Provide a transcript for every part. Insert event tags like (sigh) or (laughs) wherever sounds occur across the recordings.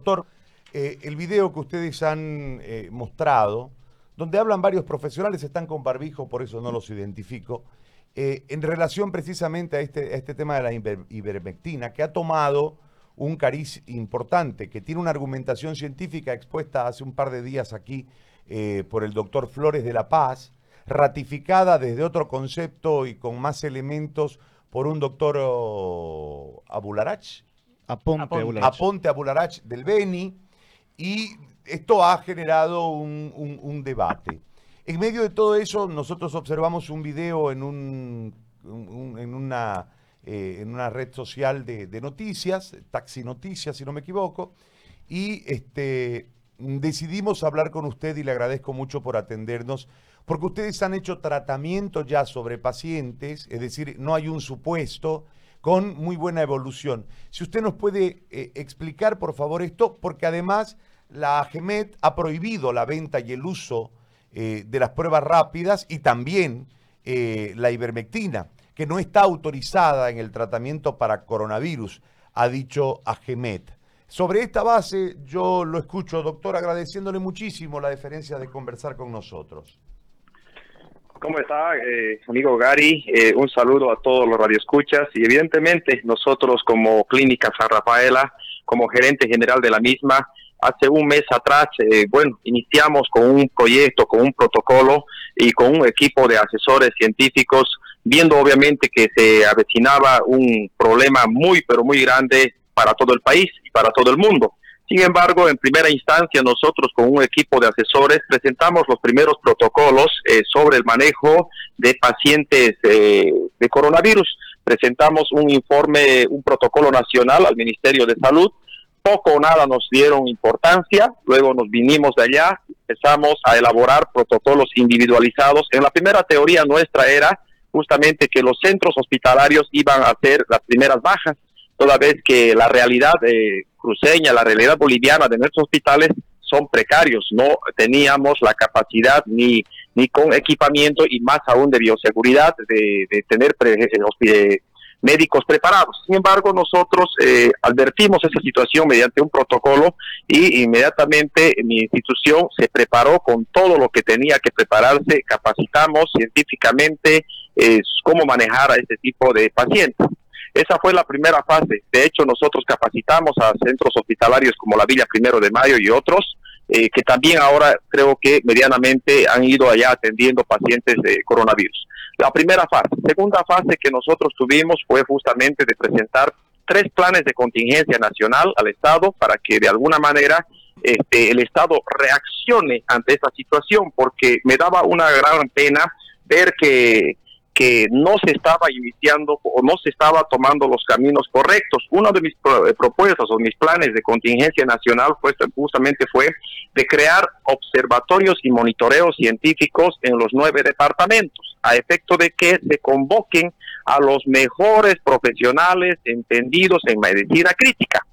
Doctor, eh, el video que ustedes han eh, mostrado, donde hablan varios profesionales, están con barbijo, por eso no los identifico, eh, en relación precisamente a este, este tema de la ivermectina, que ha tomado un cariz importante, que tiene una argumentación científica expuesta hace un par de días aquí por el doctor Flores de la Paz, ratificada desde otro concepto y con más elementos por un doctor oh, Abularach, Aponte, Abularach del Beni, y esto ha generado un, debate. En medio de todo eso, nosotros observamos un video en, un, en, una, eh, en una red social de, noticias, Taxi Noticias, si no me equivoco, y este, decidimos hablar con usted y le agradezco mucho por atendernos, porque ustedes han hecho tratamiento ya sobre pacientes, es decir, no hay un supuesto, con muy buena evolución. Si usted nos puede eh, explicar, por favor, esto, porque además la AGEMET ha prohibido la venta y el uso eh, de las pruebas rápidas y también eh, la ivermectina, que no está autorizada en el tratamiento para coronavirus, ha dicho AGEMET. Sobre esta base, yo lo escucho, doctor, agradeciéndole muchísimo la deferencia de conversar con nosotros. ¿Cómo está, eh, amigo Gary? Eh, un saludo a todos los radioescuchas y evidentemente nosotros como Clínica San Rafaela, como gerente general de la misma, hace un mes atrás, eh, bueno, iniciamos con un proyecto, con un protocolo y con un equipo de asesores científicos, viendo obviamente que se avecinaba un problema muy, pero muy grande para todo el país y para todo el mundo. Sin embargo, en primera instancia, nosotros con un equipo de asesores presentamos los primeros protocolos eh, sobre el manejo de pacientes eh, de coronavirus. Presentamos un informe, un protocolo nacional al Ministerio de Salud. Poco o nada nos dieron importancia. Luego nos vinimos de allá, empezamos a elaborar protocolos individualizados. En la primera teoría nuestra era justamente que los centros hospitalarios iban a ser las primeras bajas toda vez que la realidad eh, cruceña, la realidad boliviana de nuestros hospitales son precarios, no teníamos la capacidad ni, ni con equipamiento y más aún de bioseguridad de, tener eh, médicos preparados. Sin embargo, nosotros eh, advertimos esa situación mediante un protocolo y inmediatamente mi institución se preparó con todo lo que tenía que prepararse, capacitamos científicamente cómo manejar a este tipo de pacientes. Esa fue la primera fase. De hecho, nosotros capacitamos a centros hospitalarios como la Villa Primero de Mayo y otros, eh, que también ahora creo que medianamente han ido allá atendiendo pacientes de coronavirus. La primera fase. Segunda fase que nosotros tuvimos fue justamente de presentar tres planes de contingencia nacional al Estado para que de alguna manera este, el Estado reaccione ante esta situación, porque me daba una gran pena ver que que no se estaba iniciando o no se estaba tomando los caminos correctos. Una de mis eh, propuestas o mis planes de contingencia nacional fue, justamente fue de crear observatorios y monitoreos científicos en los nueve departamentos, a efecto de que se convoquen a los mejores profesionales entendidos en medicina crítica.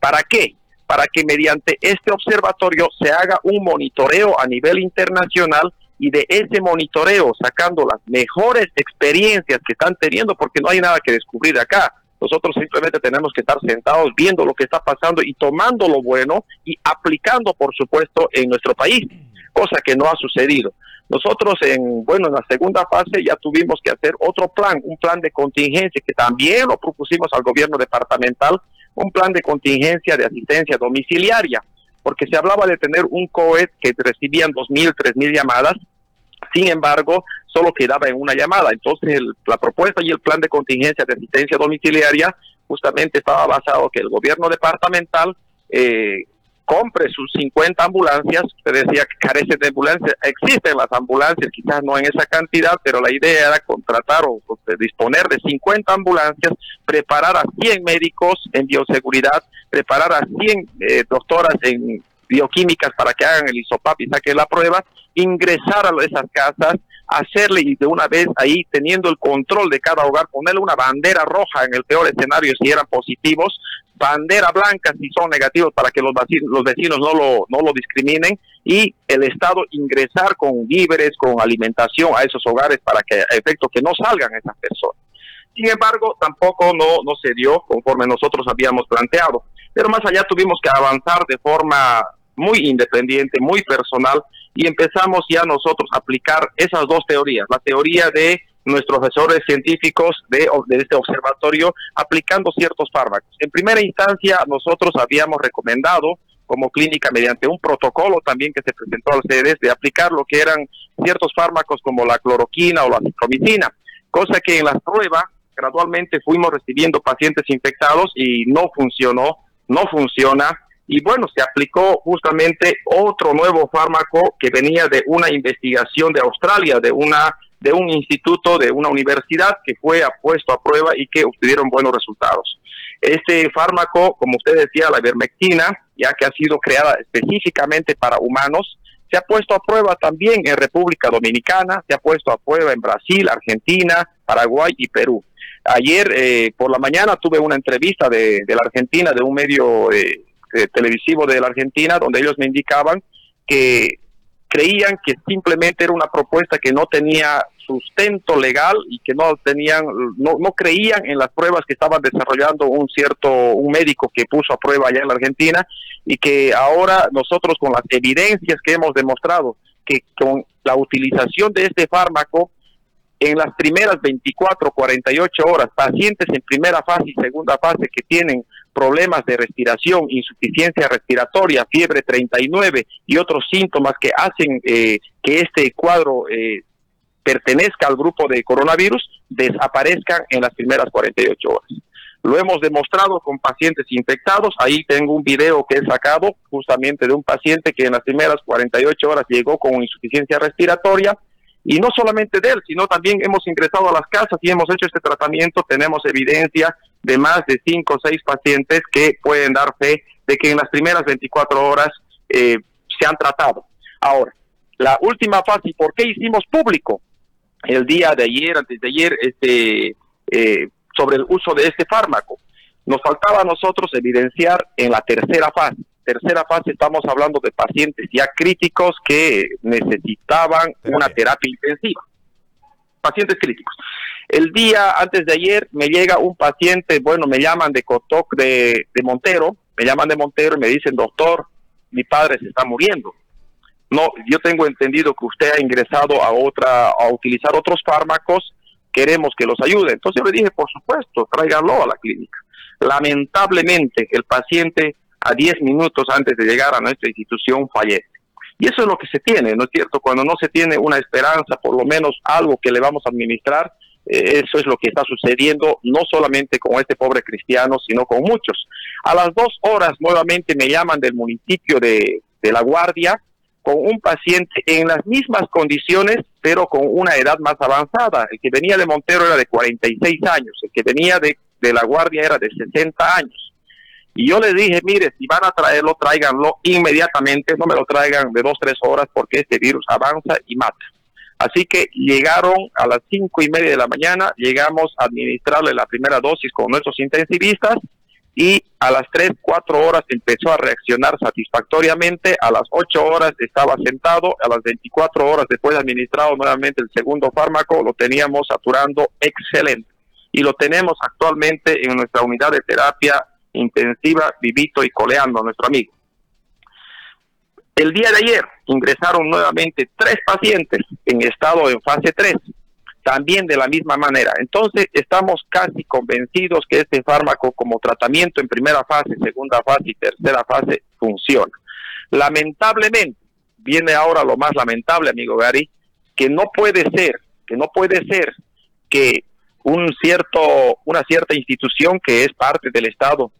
¿Para qué? Para que mediante este observatorio se haga un monitoreo a nivel internacional y de ese monitoreo, sacando las mejores experiencias que están teniendo, porque no hay nada que descubrir acá. Nosotros simplemente tenemos que estar sentados viendo lo que está pasando y tomando lo bueno y aplicando, por supuesto, en nuestro país, cosa que no ha sucedido. Nosotros en, bueno, en la segunda fase ya tuvimos que hacer otro plan, un plan de contingencia que también lo propusimos al gobierno departamental, un plan de contingencia de asistencia domiciliaria, porque se hablaba de tener un COE que recibían 2.000, 3.000 llamadas sin embargo, solo quedaba en una llamada. Entonces, la propuesta y el plan de contingencia de asistencia domiciliaria justamente estaba basado que el gobierno departamental eh, compre sus 50 ambulancias. Usted decía que carece de ambulancias. Existen las ambulancias, quizás no en esa cantidad, pero la idea era contratar o, disponer de 50 ambulancias, preparar a 100 médicos en bioseguridad, preparar a 100 eh, doctoras en bioquímicas para que hagan el isopap y saquen la prueba, ingresar a esas casas, hacerle y de una vez ahí teniendo el control de cada hogar, ponerle una bandera roja en el peor escenario si eran positivos, bandera blanca si son negativos para que los vecinos, los vecinos no lo, no lo discriminen y el Estado ingresar con víveres, con alimentación a esos hogares para que a efecto que no salgan esas personas. Sin embargo, tampoco no, no se dio conforme nosotros habíamos planteado. pero más allá tuvimos que avanzar de forma muy independiente, muy personal, y empezamos ya nosotros a aplicar esas dos teorías, la teoría de nuestros profesores científicos de, de, este observatorio aplicando ciertos fármacos. En primera instancia, nosotros habíamos recomendado como clínica mediante un protocolo también que se presentó al CEDES de aplicar lo que eran ciertos fármacos como la cloroquina o la citromicina, cosa que en las pruebas gradualmente fuimos recibiendo pacientes infectados y no funcionó, no funciona. Y bueno, se aplicó justamente otro nuevo fármaco que venía de una investigación de Australia, de una de un instituto, de una universidad que fue puesto a prueba y que obtuvieron buenos resultados. Este fármaco, como usted decía, la ivermectina, ya que ha sido creada específicamente para humanos, se ha puesto a prueba también en República Dominicana, se ha puesto a prueba en Brasil, Argentina, Paraguay y Perú. Ayer eh, por la mañana tuve una entrevista de, la Argentina, de un medio eh, televisivo de la Argentina, donde ellos me indicaban que creían que simplemente era una propuesta que no tenía sustento legal y que no tenían, no, no creían en las pruebas que estaban desarrollando un cierto, un médico que puso a prueba allá en la Argentina y que ahora nosotros con las evidencias que hemos demostrado que con la utilización de este fármaco en las primeras 24, 48 horas, pacientes en primera fase y segunda fase que tienen problemas de respiración, insuficiencia respiratoria, fiebre 39 y otros síntomas que hacen eh, que este cuadro eh, pertenezca al grupo de coronavirus, desaparezcan en las primeras 48 horas. Lo hemos demostrado con pacientes infectados. Ahí tengo un video que he sacado justamente de un paciente que en las primeras 48 horas llegó con insuficiencia respiratoria. Y no solamente de él, sino también hemos ingresado a las casas y hemos hecho este tratamiento. Tenemos evidencia de más de 5 o 6 pacientes que pueden dar fe de que en las primeras 24 horas eh, se han tratado. Ahora, la última fase, ¿por qué hicimos público? El día de ayer, antes de ayer, este, eh, sobre el uso de este fármaco. Nos faltaba a nosotros evidenciar en la tercera fase. Tercera fase estamos hablando de pacientes ya críticos que necesitaban una terapia intensiva. Pacientes críticos. El día antes de ayer me llega un paciente, bueno, me llaman de Cotoc de, Montero, me llaman de Montero y me dicen, doctor, mi padre se está muriendo. No, yo tengo entendido que usted ha ingresado a otra, a utilizar otros fármacos queremos que los ayude. Entonces yo le dije, por supuesto, tráiganlo a la clínica. Lamentablemente, el paciente a 10 minutos antes de llegar a nuestra institución fallece. Y eso es lo que se tiene, ¿no es cierto? Cuando no se tiene una esperanza, por lo menos algo que le vamos a administrar, eso es lo que está sucediendo, no solamente con este pobre cristiano, sino con muchos. A las dos horas nuevamente me llaman del municipio de, de La Guardia, con un paciente en las mismas condiciones, pero con una edad más avanzada. El que venía de Montero era de 46 años, el que venía de, de La Guardia era de 60 años. Y yo le dije, mire, si van a traerlo, tráiganlo inmediatamente, no me lo traigan de dos, tres horas porque este virus avanza y mata. Así que llegaron a las cinco y media de la mañana, llegamos a administrarle la primera dosis con nuestros intensivistas y a las 3, 4 horas empezó a reaccionar satisfactoriamente, a las 8 horas estaba sentado, a las 24 horas después de administrado nuevamente el segundo fármaco, lo teníamos saturando excelente y lo tenemos actualmente en nuestra unidad de terapia intensiva, vivito y coleando, nuestro amigo. El día de ayer ingresaron nuevamente tres pacientes en estado en fase 3 también de la misma manera. Entonces, estamos casi convencidos que este fármaco como tratamiento en primera fase, segunda fase y tercera fase funciona. Lamentablemente, viene ahora lo más lamentable, amigo Gary, que no puede ser, que no puede ser que un cierto, una cierta institución que es parte del Estado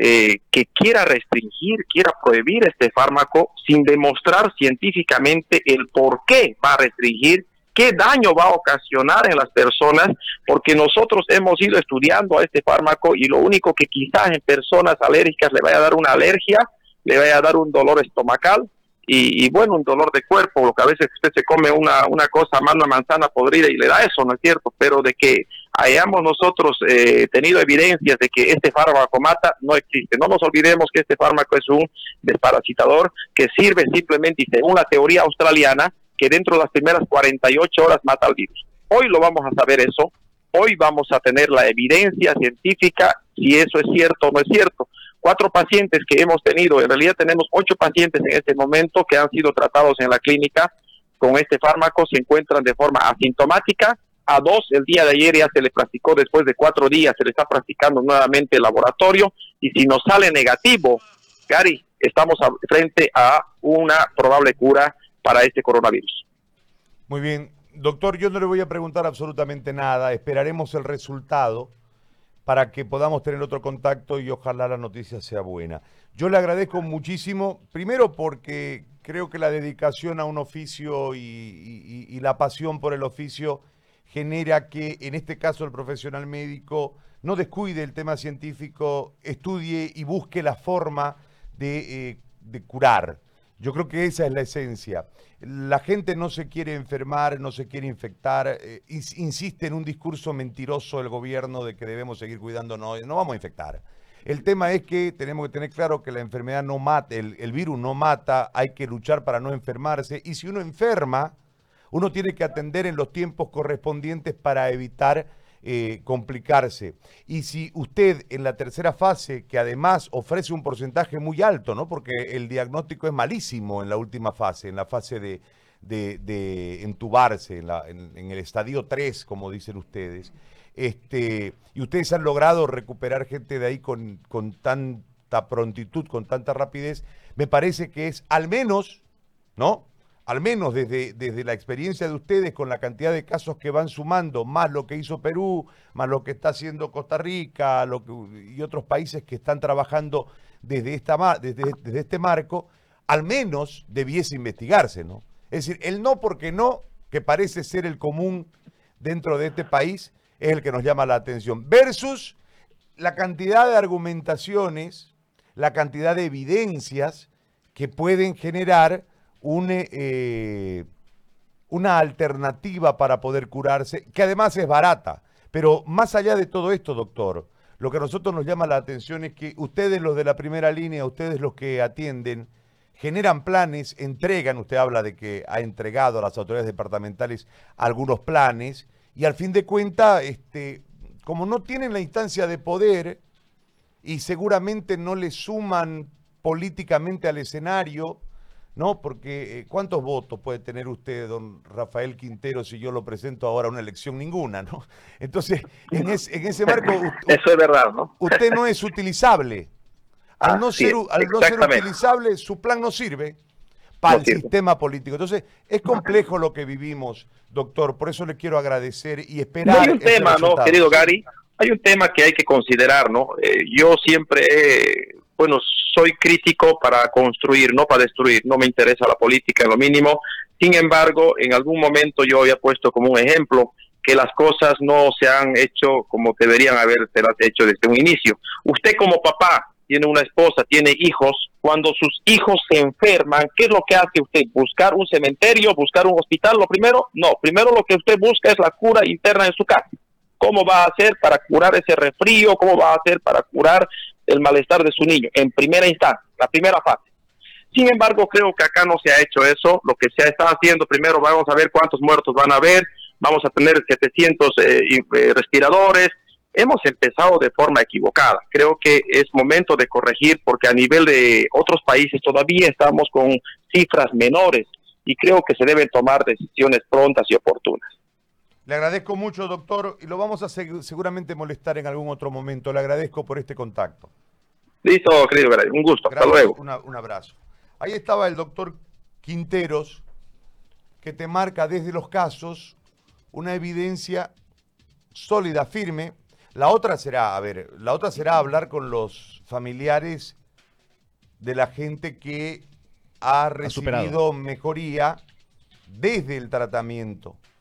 eh, que quiera restringir, quiera prohibir este fármaco sin demostrar científicamente el por qué va a restringir qué daño va a ocasionar en las personas, porque nosotros hemos ido estudiando a este fármaco y lo único que quizás en personas alérgicas le vaya a dar una alergia, le vaya a dar un dolor estomacal y, bueno, un dolor de cuerpo, lo que a veces usted se come una, una cosa más, una manzana podrida y le da eso, ¿no es cierto? Pero de que hayamos nosotros eh, tenido evidencias de que este fármaco mata, no existe. No nos olvidemos que este fármaco es un desparasitador que sirve simplemente, y según la teoría australiana, que dentro de las primeras 48 horas mata al virus. Hoy lo vamos a saber eso, hoy vamos a tener la evidencia científica si eso es cierto o no es cierto, cuatro pacientes que hemos tenido, en realidad tenemos ocho pacientes en este momento que han sido tratados en la clínica con este fármaco, se encuentran de forma asintomática. A dos, el día de ayer ya se le practicó después de cuatro días, se le está practicando nuevamente el laboratorio y si nos sale negativo, Gary, estamos frente a una probable cura para este coronavirus. Muy bien, doctor, yo no le voy a preguntar absolutamente nada, esperaremos el resultado para que podamos tener otro contacto y ojalá la noticia sea buena. Yo le agradezco muchísimo, primero porque creo que la dedicación a un oficio y, la pasión por el oficio genera que en este caso el profesional médico no descuide el tema científico, estudie y busque la forma de, eh, de curar. Yo creo que esa es la esencia. La gente no se quiere enfermar, no se quiere infectar, eh, insiste en un discurso mentiroso el gobierno de que debemos seguir cuidándonos, no vamos a infectar. El tema es que tenemos que tener claro que la enfermedad no mata, el virus no mata, hay que luchar para no enfermarse y si uno enferma, uno tiene que atender en los tiempos correspondientes para evitar eh, complicarse. Y si usted en la tercera fase, que además ofrece un porcentaje muy alto, ¿no? Porque el diagnóstico es malísimo en la última fase, en la fase de, entubarse, en, el estadio 3, como dicen ustedes. Este, y ustedes han logrado recuperar gente de ahí con tanta prontitud, con tanta rapidez, me parece que es al menos, ¿no? Al menos desde, desde la experiencia de ustedes con la cantidad de casos que van sumando, más lo que hizo Perú, más lo que está haciendo Costa Rica y otros países que están trabajando desde, esta, desde, desde este marco, al menos debiese investigarse, ¿no? Es decir, el no porque no, que parece ser el común dentro de este país, es el que nos llama la atención, versus la cantidad de argumentaciones, la cantidad de evidencias que pueden generar eh, una alternativa para poder curarse, que además es barata. Pero más allá de todo esto, doctor, lo que a nosotros nos llama la atención es que ustedes, los de la primera línea, ustedes los que atienden, generan planes, entregan, usted habla de que ha entregado a las autoridades departamentales algunos planes, y al fin de cuentas, este, como no tienen la instancia de poder y seguramente no le suman políticamente al escenario, ¿no? Porque eh, ¿cuántos votos puede tener usted, don Rafael Quintero, si yo lo presento ahora a una elección? Ninguna, ¿no? (laughs) Entonces, en, ese marco... (laughs) Eso es verdad, ¿no? Usted no es utilizable. Al, no ser, al no ser utilizable, su plan no sirve para el sistema político. Entonces, es complejo lo que vivimos, doctor, por eso le quiero agradecer y esperar... hay un tema, ¿no, querido Gary? Hay un tema que hay que considerar, ¿no? Eh, yo siempre he bueno, soy crítico para construir, no para destruir, no me interesa la política en lo mínimo. Sin embargo, en algún momento yo había puesto como un ejemplo que las cosas no se han hecho como deberían haberse hecho desde un inicio. Usted como papá tiene una esposa, tiene hijos, cuando sus hijos se enferman, ¿qué es lo que hace usted? ¿Buscar un cementerio, buscar un hospital? Lo primero, no, primero lo que usted busca es la cura interna en su casa. ¿Cómo va a hacer para curar ese resfrío? ¿Cómo va a hacer para curar el malestar de su niño, en primera instancia, la primera fase. Sin embargo, creo que acá no se ha hecho eso. Lo que se ha estado haciendo, primero vamos a ver cuántos muertos van a haber, vamos a tener 700 eh, eh, respiradores. Hemos empezado de forma equivocada. Creo que es momento de corregir porque a nivel de otros países todavía estamos con cifras menores y creo que se deben tomar decisiones prontas y oportunas. Le agradezco mucho, doctor, y lo vamos a seguramente molestar en algún otro momento. Le agradezco por este contacto. Listo, querido, un gusto. Hasta luego. un abrazo. Ahí estaba el doctor Quinteros, que te marca desde los casos una evidencia sólida, firme. La otra será, a ver, la otra será hablar con los familiares de la gente que ha recibido mejoría desde el tratamiento